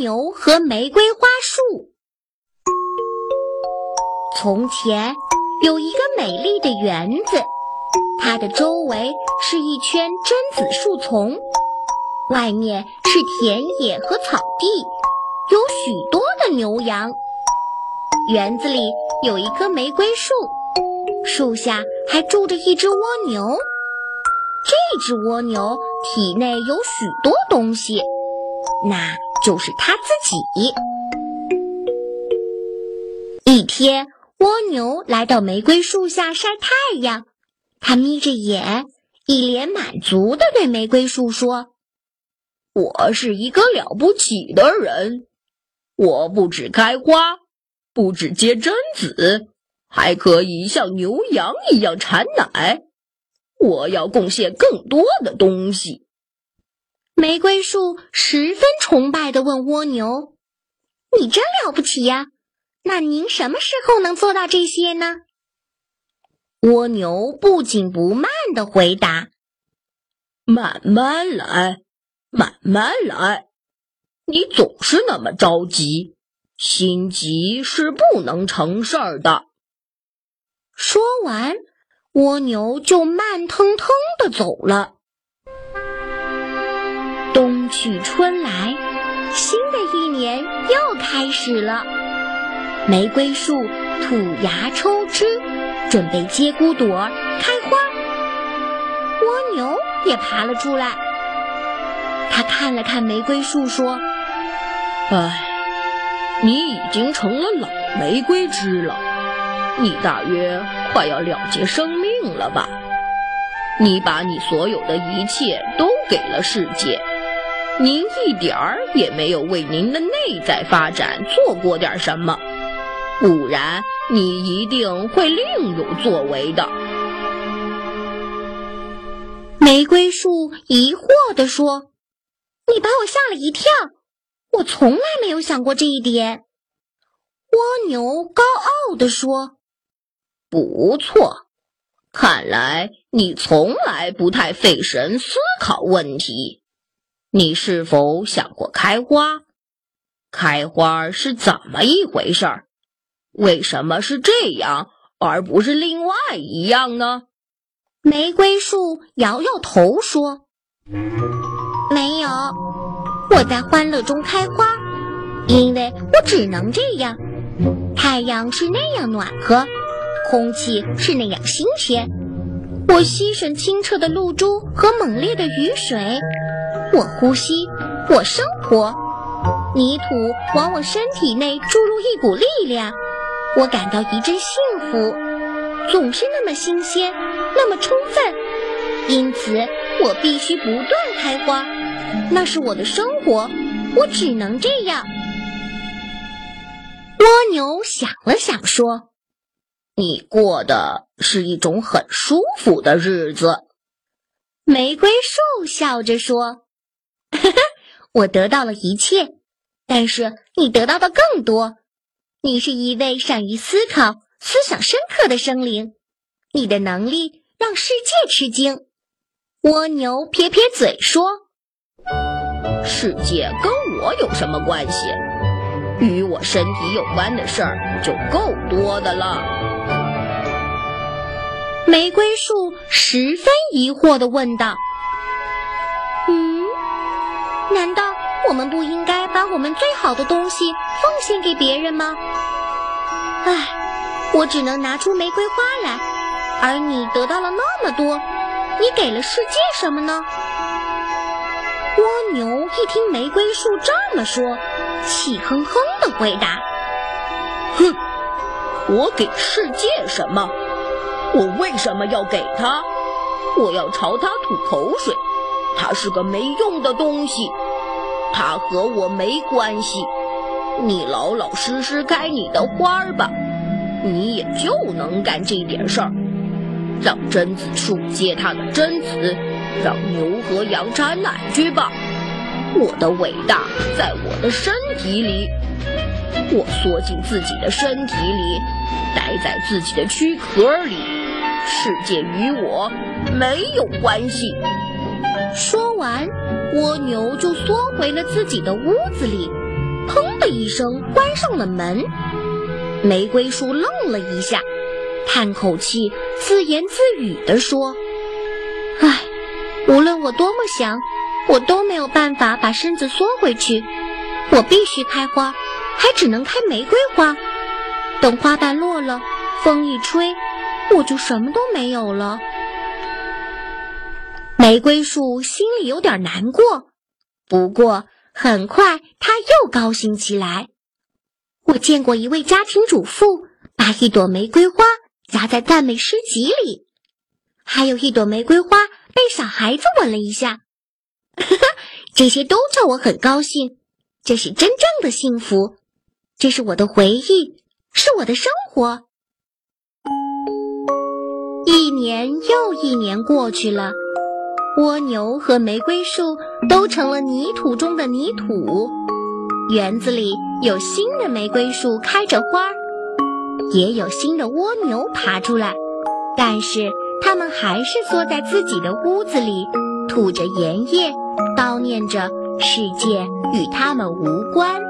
牛和玫瑰花树。从前有一个美丽的园子，它的周围是一圈榛子树丛，外面是田野和草地，有许多的牛羊。园子里有一棵玫瑰树，树下还住着一只蜗牛。这只蜗牛体内有许多东西，那就是它自己。一天，蜗牛来到玫瑰树下晒太阳，它眯着眼，一脸满足地对玫瑰树说：“我是一个了不起的人，我不止开花，不止结榛子，还可以像牛羊一样产奶。”我要贡献更多的东西。玫瑰树十分崇拜地问蜗牛：“你真了不起呀！那您什么时候能做到这些呢？”蜗牛不紧不慢地回答：“慢慢来，慢慢来。你总是那么着急，心急是不能成事儿的。”说完。蜗牛就慢腾腾地走了。去春来，新的一年又开始了。玫瑰树吐芽抽枝，准备结骨朵开花。蜗牛也爬了出来，他看了看玫瑰树，说：“唉，你已经成了老玫瑰枝了。你大约快要了结生。”命了吧，你把你所有的一切都给了世界，您一点儿也没有为您的内在发展做过点什么，不然你一定会另有作为的。玫瑰树疑惑地说：“你把我吓了一跳，我从来没有想过这一点。”蜗牛高傲地说：“不错。”看来你从来不太费神思考问题。你是否想过开花？开花是怎么一回事儿？为什么是这样而不是另外一样呢？玫瑰树摇摇头说：“没有，我在欢乐中开花，因为我只能这样。太阳是那样暖和。”空气是那样新鲜，我吸吮清澈的露珠和猛烈的雨水，我呼吸，我生活。泥土往我身体内注入一股力量，我感到一阵幸福，总是那么新鲜，那么充分。因此，我必须不断开花，那是我的生活，我只能这样。蜗牛想了想说。你过的是一种很舒服的日子，玫瑰树笑着说：“，我得到了一切，但是你得到的更多。你是一位善于思考、思想深刻的生灵，你的能力让世界吃惊。”蜗牛撇撇嘴说：“世界跟我有什么关系？与我身体有关的事儿就够多的了。”玫瑰树十分疑惑地问道：“，难道我们不应该把我们最好的东西奉献给别人吗？”唉，我只能拿出玫瑰花来，而你得到了那么多，你给了世界什么呢？蜗牛一听玫瑰树这么说，气哼哼地回答：“哼，我给世界什么？”我为什么要给他？我要朝他吐口水。它是个没用的东西，它和我没关系。你老老实实开你的花儿吧，你也就能干这点事儿。让榛子树结它的榛子，让牛和羊产奶去吧。我的伟大在我的身体里，我缩进自己的身体里，待在自己的躯壳里。世界与我没有关系。说完，蜗牛就缩回了自己的屋子里。砰的一声关上了门。玫瑰树愣了一下，叹口气，自言自语地说：“唉，无论我多么想，我都没有办法把身子缩回去。我必须开花，还只能开玫瑰花。等花瓣落了，风一吹，我就什么都没有了。”玫瑰树心里有点难过，不过很快他又高兴起来。我见过一位家庭主妇把一朵玫瑰花夹在赞美诗集里，还有一朵玫瑰花被小孩子吻了一下，这些都叫我很高兴。这是真正的幸福，这是我的回忆，是我的生活。一年又一年过去了，蜗牛和玫瑰树都成了泥土中的泥土。园子里有新的玫瑰树开着花，也有新的蜗牛爬出来，但是它们还是缩在自己的屋子里，吐着盐液，叨念着世界与它们无关。